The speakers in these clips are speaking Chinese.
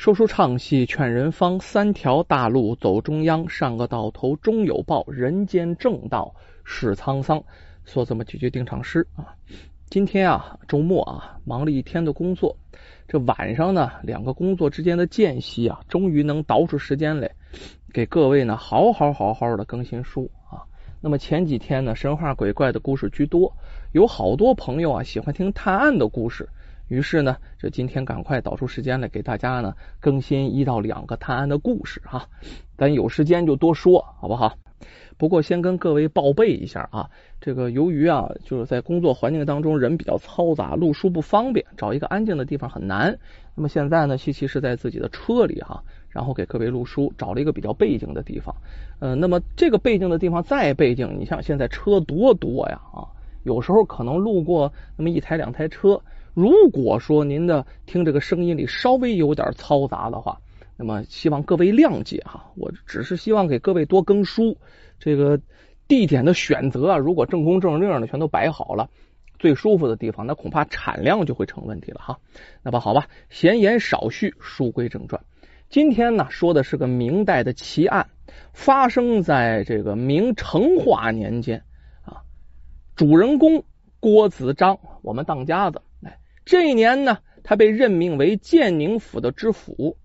说书唱戏劝人方，三条大路走中央，上个到头终有报，人间正道是沧桑。说这么几句定场诗啊。今天啊，周末啊，忙了一天的工作，这晚上呢，两个工作之间的间隙啊，终于能倒出时间来给各位呢，好好好好的更新书啊。那么前几天呢，神话鬼怪的故事居多，有好多朋友啊喜欢听探案的故事。于是呢，这今天赶快导出时间来给大家呢更新一到两个探案的故事哈，咱有时间就多说好不好？不过先跟各位报备一下啊，这个由于啊就是在工作环境当中人比较嘈杂，录书不方便，找一个安静的地方很难。那么现在呢，西奇是在自己的车里哈，然后给各位录书，找了一个比较背景的地方。呃，那么这个背景的地方再背景，你像现在车多多呀啊，有时候可能路过那么一台两台车。如果说您的听这个声音里稍微有点嘈杂的话，那么希望各位谅解哈。我只是希望给各位多更书。这个地点的选择啊，如果正宫正令的全都摆好了，最舒服的地方，那恐怕产量就会成问题了哈。那么好吧，闲言少叙，书归正传。今天呢，说的是个明代的奇案，发生在这个明成化年间啊。主人公郭子章，我们当家的。这一年呢，他被任命为建宁府的知府，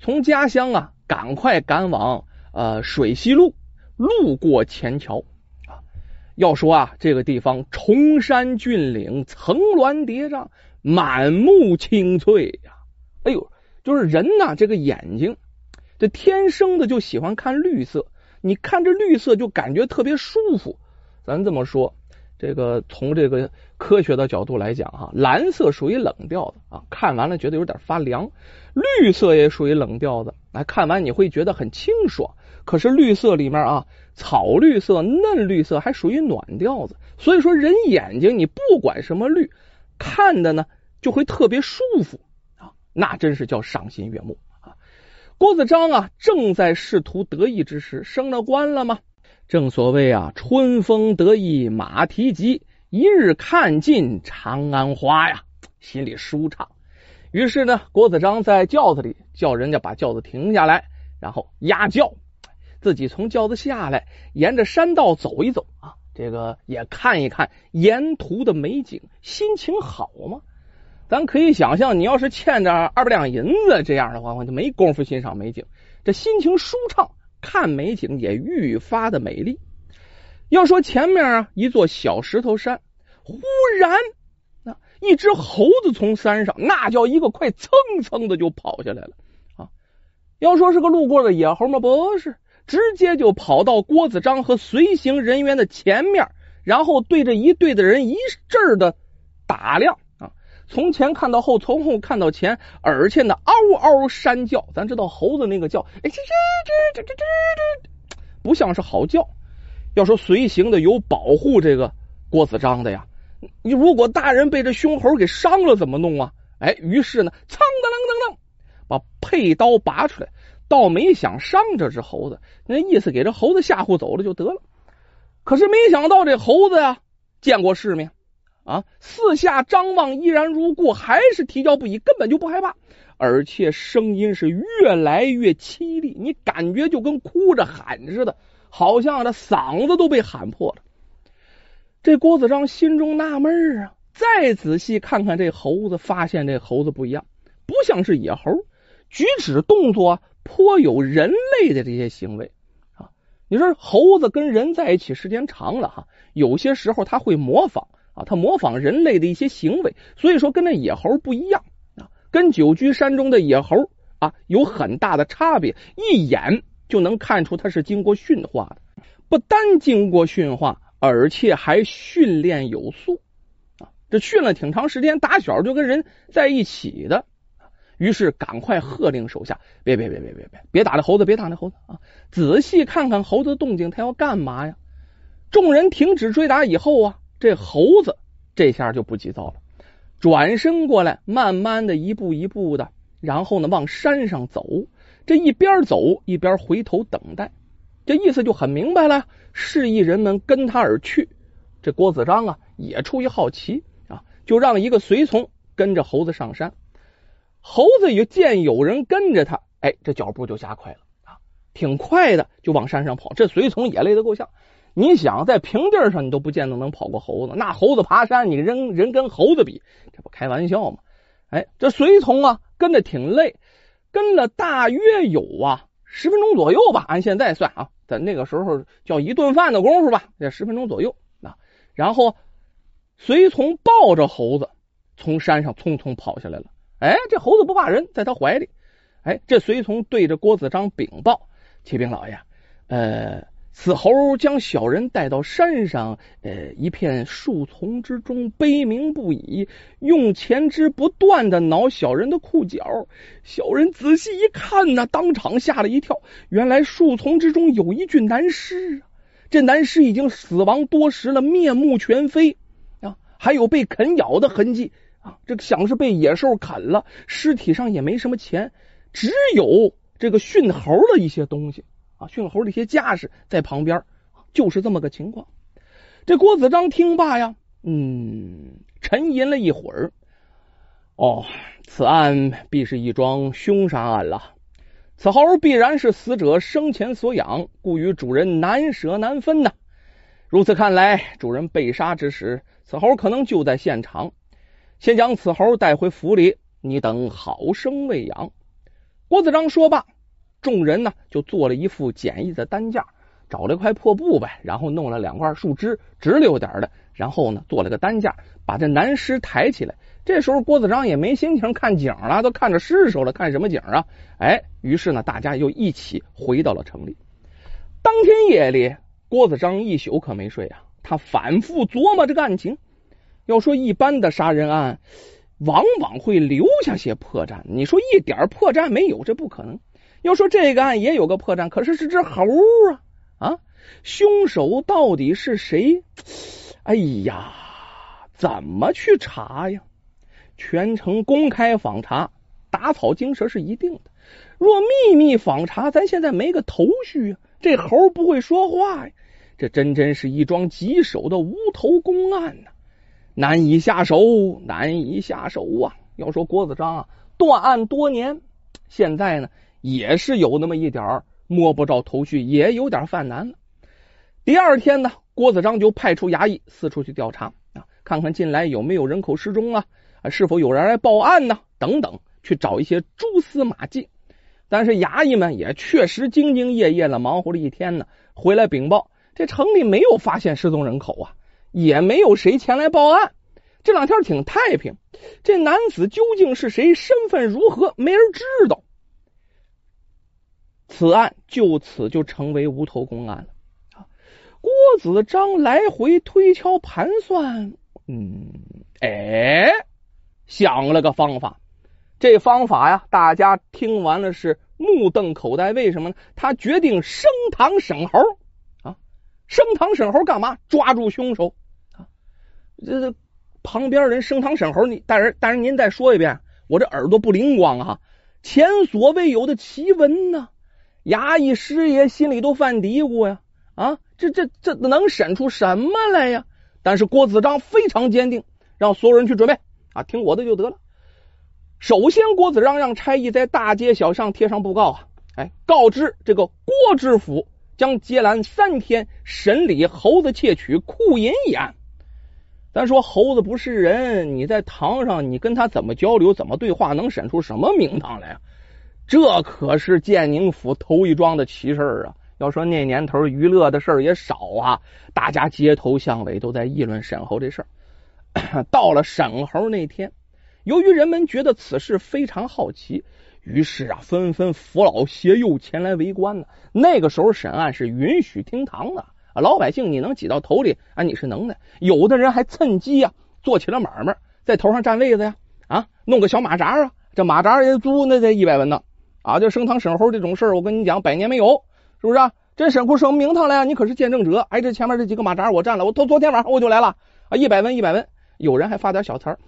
从家乡啊赶快赶往呃水西路，路过前桥啊。要说啊，这个地方崇山峻岭，层峦叠嶂，满目青翠呀。哎呦，就是人呐，这个眼睛这天生的就喜欢看绿色，你看这绿色就感觉特别舒服。咱这么说。这个从这个科学的角度来讲，哈，蓝色属于冷调的啊，看完了觉得有点发凉；绿色也属于冷调的，来看完你会觉得很清爽。可是绿色里面啊，草绿色、嫩绿色还属于暖调子。所以说，人眼睛你不管什么绿，看的呢就会特别舒服啊，那真是叫赏心悦目啊。郭子章啊，正在仕途得意之时，升了官了吗？正所谓啊，春风得意马蹄疾，一日看尽长安花呀，心里舒畅。于是呢，郭子章在轿子里叫人家把轿子停下来，然后压轿，自己从轿子下来，沿着山道走一走啊，这个也看一看沿途的美景，心情好吗？咱可以想象，你要是欠着二百两银子这样的话，我就没工夫欣赏美景，这心情舒畅。看美景也愈发的美丽。要说前面啊，一座小石头山，忽然啊，一只猴子从山上，那叫一个快，蹭蹭的就跑下来了啊。要说是个路过的野猴吗？不是，直接就跑到郭子章和随行人员的前面，然后对着一队的人一阵的打量。从前看到后，从后看到前，而且呢嗷嗷山叫。咱知道猴子那个叫，哎，这这这这这这，不像是好叫。要说随行的有保护这个郭子章的呀，你如果大人被这凶猴给伤了怎么弄啊？哎，于是呢，噌噔噔噔噔，把佩刀拔出来，倒没想伤这只猴子，那意思给这猴子吓唬走了就得了。可是没想到这猴子呀，见过世面。啊！四下张望，依然如故，还是啼叫不已，根本就不害怕，而且声音是越来越凄厉，你感觉就跟哭着喊似的，好像这嗓子都被喊破了。这郭子章心中纳闷啊，再仔细看看这猴子，发现这猴子不一样，不像是野猴，举止动作颇有人类的这些行为啊。你说猴子跟人在一起时间长了哈，有些时候他会模仿。啊，他模仿人类的一些行为，所以说跟那野猴不一样啊，跟久居山中的野猴啊有很大的差别，一眼就能看出他是经过驯化的，不单经过驯化，而且还训练有素啊，这训了挺长时间，打小就跟人在一起的，于是赶快喝令手下，别别别别别别别打那猴子，别打那猴子啊，仔细看看猴子的动静，他要干嘛呀？众人停止追打以后啊。这猴子这下就不急躁了，转身过来，慢慢的一步一步的，然后呢往山上走。这一边走一边回头等待，这意思就很明白了，示意人们跟他而去。这郭子章啊也出于好奇啊，就让一个随从跟着猴子上山。猴子一见有人跟着他，哎，这脚步就加快了啊，挺快的就往山上跑。这随从也累得够呛。你想在平地上，你都不见得能跑过猴子。那猴子爬山，你人人跟猴子比，这不开玩笑吗？哎，这随从啊，跟着挺累，跟了大约有啊十分钟左右吧。按现在算啊，在那个时候叫一顿饭的功夫吧，这十分钟左右啊。然后随从抱着猴子从山上匆匆跑下来了。哎，这猴子不怕人，在他怀里。哎，这随从对着郭子章禀报：“启禀老爷，呃。”此猴将小人带到山上，呃，一片树丛之中，悲鸣不已，用前肢不断的挠小人的裤脚。小人仔细一看呢，当场吓了一跳。原来树丛之中有一具男尸啊，这男尸已经死亡多时了，面目全非啊，还有被啃咬的痕迹啊，这个像是被野兽啃了。尸体上也没什么钱，只有这个驯猴的一些东西。驯猴的一些架势在旁边，就是这么个情况。这郭子章听罢呀，嗯，沉吟了一会儿。哦，此案必是一桩凶杀案了。此猴必然是死者生前所养，故与主人难舍难分呐。如此看来，主人被杀之时，此猴可能就在现场。先将此猴带回府里，你等好生喂养。郭子章说罢。众人呢就做了一副简易的担架，找了块破布呗，然后弄了两块树枝，直溜点的，然后呢做了个担架，把这男尸抬起来。这时候郭子章也没心情看景了，都看着尸首了，看什么景啊？哎，于是呢大家又一起回到了城里。当天夜里，郭子章一宿可没睡啊，他反复琢磨这个案情。要说一般的杀人案，往往会留下些破绽，你说一点破绽没有，这不可能。要说这个案也有个破绽，可是是只猴啊啊！凶手到底是谁？哎呀，怎么去查呀？全城公开访查，打草惊蛇是一定的。若秘密访查，咱现在没个头绪。这猴不会说话呀，这真真是一桩棘手的无头公案呐，难以下手，难以下手啊！要说郭子章啊，断案多年，现在呢？也是有那么一点摸不着头绪，也有点犯难了。第二天呢，郭子章就派出衙役四处去调查啊，看看近来有没有人口失踪啊，是否有人来报案呢？等等，去找一些蛛丝马迹。但是衙役们也确实兢兢业业的忙活了一天呢，回来禀报，这城里没有发现失踪人口啊，也没有谁前来报案。这两天挺太平，这男子究竟是谁，身份如何，没人知道。此案就此就成为无头公案了啊！郭子章来回推敲盘算，嗯，哎，想了个方法。这方法呀，大家听完了是目瞪口呆。为什么呢？他决定升堂审猴啊！升堂审猴干嘛？抓住凶手！这这旁边人升堂审猴，你大人大人您再说一遍，我这耳朵不灵光啊！前所未有的奇闻呢！衙役师爷心里都犯嘀咕呀，啊，这这这能审出什么来呀？但是郭子章非常坚定，让所有人去准备啊，听我的就得了。首先，郭子章让差役在大街小巷贴上布告啊，哎，告知这个郭知府将接拦三天审理猴子窃取库银一案。咱说猴子不是人，你在堂上你跟他怎么交流、怎么对话，能审出什么名堂来啊？这可是建宁府头一桩的奇事儿啊！要说那年头娱乐的事儿也少啊，大家街头巷尾都在议论沈侯这事儿。到了沈侯那天，由于人们觉得此事非常好奇，于是啊，纷纷扶老携幼前来围观呢。那个时候审案是允许听堂的，老百姓你能挤到头里啊，你是能耐。有的人还趁机啊做起了买卖，在头上占位子呀，啊，弄个小马扎啊，这马扎也租那得一百文呢。啊，就升堂审猴这种事儿，我跟你讲，百年没有，是不是？这审出什么名堂来啊？你可是见证者。哎，这前面这几个马扎我占了，我昨昨天晚上我就来了啊，一百文一百文。有人还发点小财儿，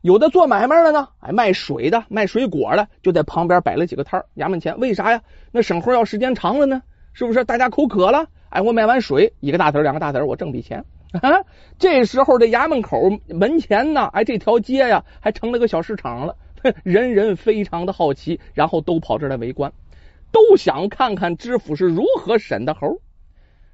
有的做买卖的呢，哎，卖水的、卖水果的，就在旁边摆了几个摊儿，衙门前。为啥呀？那审猴要时间长了呢，是不是？大家口渴了，哎，我卖完水，一个大子儿、两个大子儿，我挣笔钱。啊，这时候这衙门口门前呢，哎，这条街呀，还成了个小市场了。人人非常的好奇，然后都跑这来围观，都想看看知府是如何审的猴。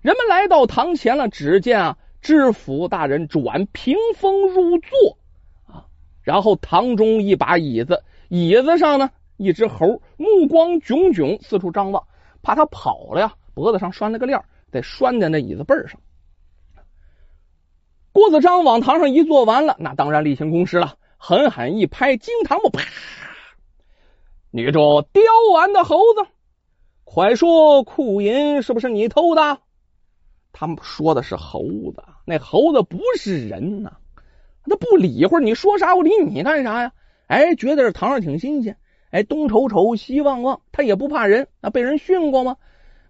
人们来到堂前了，只见啊，知府大人转屏风入座啊，然后堂中一把椅子，椅子上呢一只猴，目光炯炯，四处张望，怕他跑了呀，脖子上拴了个链，得拴在那椅子背上。郭子章往堂上一坐，完了，那当然例行公事了。狠狠一拍惊堂木，啪！女主刁蛮的猴子，快说库银是不是你偷的？他们说的是猴子，那猴子不是人呐，他不理会你说啥，我理你干啥呀？哎，觉得这堂上挺新鲜，哎，东瞅瞅，西望望，他也不怕人，那被人训过吗？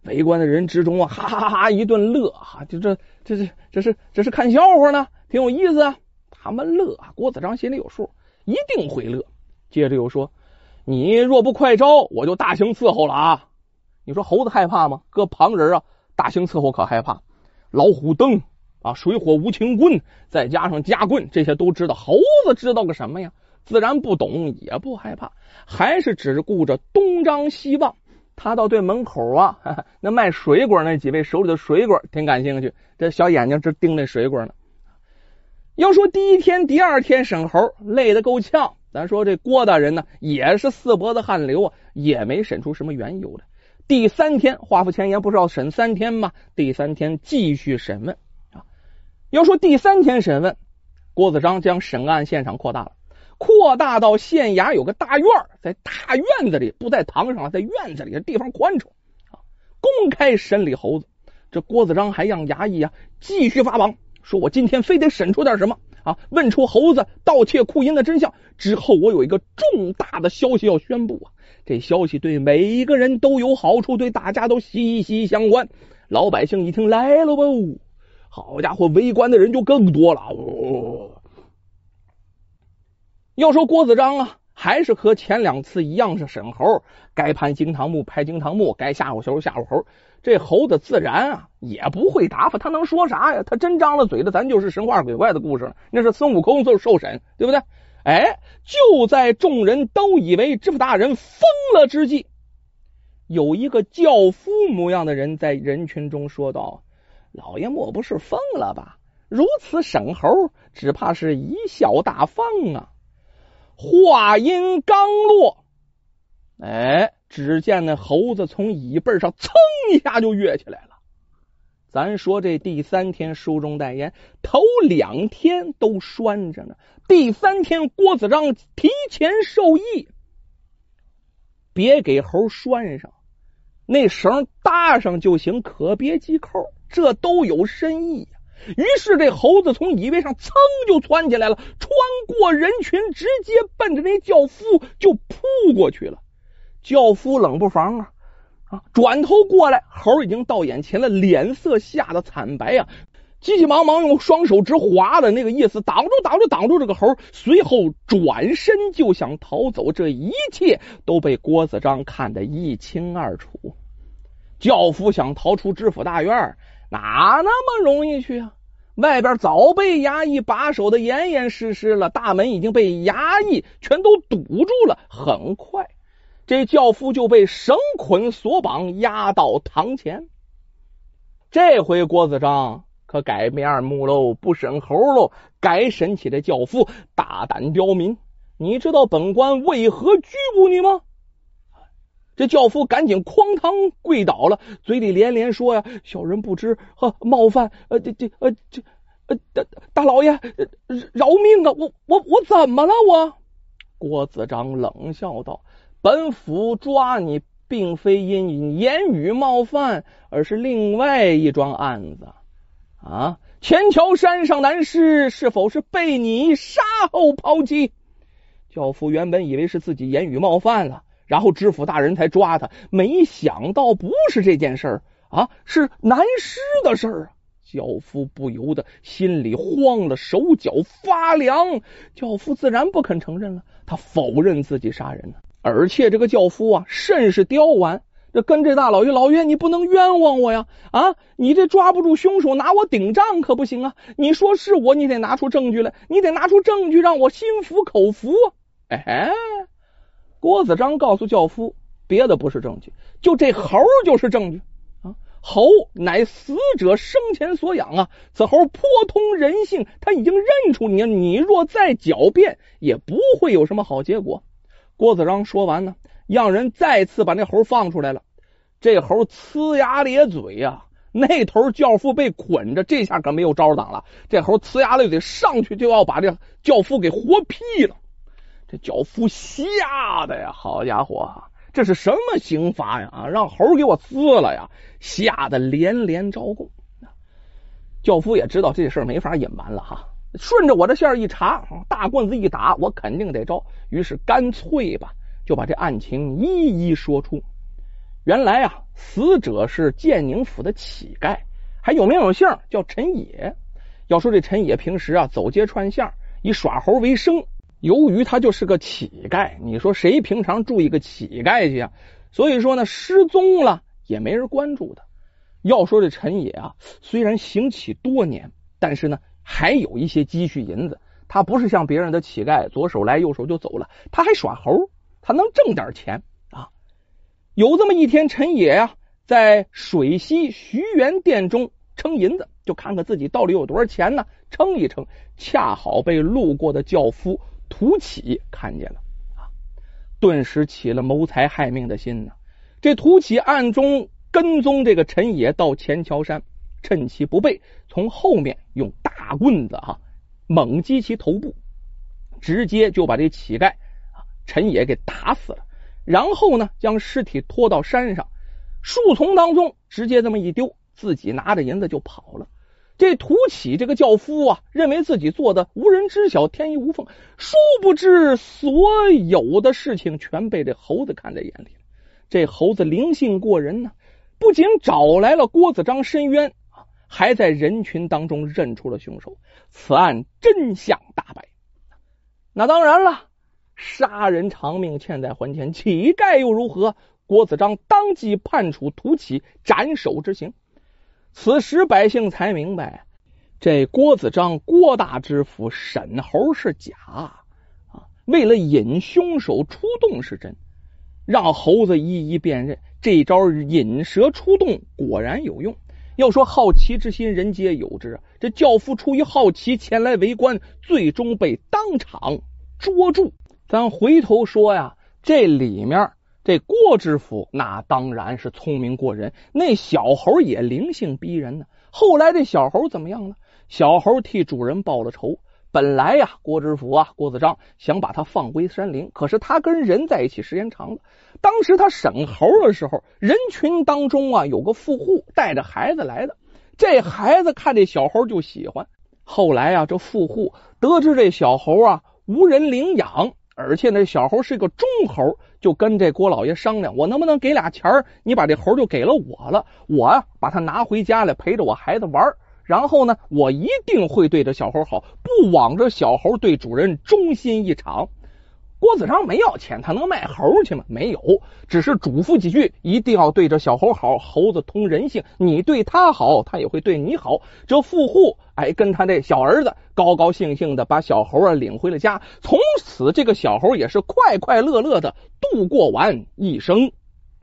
围观的人之中啊，哈哈哈一顿乐，哈，就这，这是，这是，这是看笑话呢，挺有意思啊。他们乐，郭子章心里有数，一定会乐。接着又说：“你若不快招，我就大刑伺候了啊！”你说猴子害怕吗？搁旁人啊，大刑伺候可害怕。老虎灯啊，水火无情棍，再加上夹棍，这些都知道。猴子知道个什么呀？自然不懂，也不害怕，还是只顾着东张西望。他到对门口啊，那卖水果那几位手里的水果挺感兴趣，这小眼睛直盯那水果呢。要说第一天、第二天审猴累得够呛，咱说这郭大人呢也是四脖子汗流啊，也没审出什么缘由来。第三天画符前言不是要审三天吗？第三天继续审问啊。要说第三天审问，郭子章将审案现场扩大了。扩大到县衙有个大院，在大院子里，不在堂上，在院子里的，地方宽敞啊。公开审理猴子，这郭子章还让衙役啊继续发榜，说我今天非得审出点什么啊，问出猴子盗窃库银的真相。之后我有一个重大的消息要宣布啊，这消息对每一个人都有好处，对大家都息息相关。老百姓一听来了不，好家伙，围观的人就更多了。要说郭子章啊，还是和前两次一样是审猴，该拍惊堂木拍惊堂木，该吓唬猴吓唬猴。这猴子自然啊也不会答复，他能说啥呀？他真张了嘴的，咱就是神话鬼怪的故事了。那是孙悟空受受审，对不对？哎，就在众人都以为知府大人疯了之际，有一个轿夫模样的人在人群中说道：“老爷莫不是疯了吧？如此审猴，只怕是贻笑大方啊！”话音刚落，哎，只见那猴子从椅背上噌一下就跃起来了。咱说这第三天书中代言，头两天都拴着呢，第三天郭子章提前授意，别给猴拴上，那绳搭上就行，可别系扣，这都有深意呀。于是这猴子从椅背上噌就窜起来了，穿过人群，直接奔着那轿夫就扑过去了。轿夫冷不防啊啊，转头过来，猴已经到眼前了，脸色吓得惨白呀，急急忙忙用双手直划的那个意思，挡住挡住挡住这个猴，随后转身就想逃走。这一切都被郭子章看得一清二楚。轿夫想逃出知府大院。哪那么容易去啊？外边早被衙役把守的严严实实了，大门已经被衙役全都堵住了。很快，这轿夫就被绳捆索绑，押到堂前。这回郭子章可改面目喽，不审猴喽，改审起这轿夫。大胆刁民，你知道本官为何拘捕你吗？这轿夫赶紧哐当跪倒了，嘴里连连说呀：“小人不知，呃，冒犯，呃，这这，呃，这，呃，大大老爷，饶命啊！我我我怎么了？我？”郭子章冷笑道：“本府抓你，并非因言语冒犯，而是另外一桩案子啊！前桥山上男尸是否是被你杀后抛弃？”轿夫原本以为是自己言语冒犯了。然后知府大人才抓他，没想到不是这件事儿啊，是男尸的事儿啊！教夫不由得心里慌了，手脚发凉。教夫自然不肯承认了，他否认自己杀人呢。而且这个教夫啊，甚是刁顽，这跟这大老爷，老爷你不能冤枉我呀！啊，你这抓不住凶手，拿我顶账可不行啊！你说是我，你得拿出证据来，你得拿出证据让我心服口服。哎。郭子章告诉教夫，别的不是证据，就这猴就是证据啊！猴乃死者生前所养啊，此猴颇通人性，他已经认出你，你若再狡辩，也不会有什么好结果。郭子章说完呢，让人再次把那猴放出来了。这猴呲牙咧嘴呀，那头教父被捆着，这下可没有招挡了。这猴呲牙咧嘴，上去就要把这教父给活劈了。这教夫吓得呀，好家伙，这是什么刑罚呀？啊，让猴给我撕了呀！吓得连连招供。教夫也知道这事儿没法隐瞒了哈，顺着我的线一查，大棍子一打，我肯定得招。于是干脆吧，就把这案情一一说出。原来啊，死者是建宁府的乞丐，还有名有姓，叫陈野。要说这陈野平时啊，走街串巷，以耍猴为生。由于他就是个乞丐，你说谁平常住一个乞丐去啊？所以说呢，失踪了也没人关注他。要说这陈野啊，虽然行乞多年，但是呢，还有一些积蓄银子。他不是像别人的乞丐，左手来右手就走了，他还耍猴，他能挣点钱啊。有这么一天，陈野呀，在水西徐元店中称银子，就看看自己到底有多少钱呢？称一称，恰好被路过的轿夫。涂启看见了啊，顿时起了谋财害命的心呢。这涂启暗中跟踪这个陈野到钱桥山，趁其不备，从后面用大棍子哈猛击其头部，直接就把这乞丐啊陈野给打死了。然后呢，将尸体拖到山上树丛当中，直接这么一丢，自己拿着银子就跑了。这涂启这个教夫啊，认为自己做的无人知晓，天衣无缝。殊不知，所有的事情全被这猴子看在眼里。这猴子灵性过人呢，不仅找来了郭子章申冤啊，还在人群当中认出了凶手。此案真相大白。那当然了，杀人偿命，欠债还钱，乞丐又如何？郭子章当即判处涂启斩首之刑。此时百姓才明白，这郭子章郭大知府沈猴是假啊！为了引凶手出动是真，让猴子一一辨认，这招引蛇出洞果然有用。要说好奇之心，人皆有之。这教父出于好奇前来围观，最终被当场捉住。咱回头说呀，这里面。这郭知府那当然是聪明过人，那小猴也灵性逼人呢。后来这小猴怎么样了？小猴替主人报了仇。本来呀，郭知府啊，郭子章想把他放归山林，可是他跟人在一起时间长了。当时他审猴的时候，人群当中啊有个富户带着孩子来的，这孩子看这小猴就喜欢。后来啊，这富户得知这小猴啊无人领养。而且那小猴是个忠猴，就跟这郭老爷商量，我能不能给俩钱儿？你把这猴就给了我了，我啊把它拿回家来陪着我孩子玩，然后呢，我一定会对这小猴好，不枉这小猴对主人忠心一场。郭子章没要钱，他能卖猴去吗？没有，只是嘱咐几句，一定要对着小猴好。猴子通人性，你对他好，他也会对你好。这富户哎，跟他这小儿子高高兴兴的把小猴啊领回了家，从此这个小猴也是快快乐乐的度过完一生。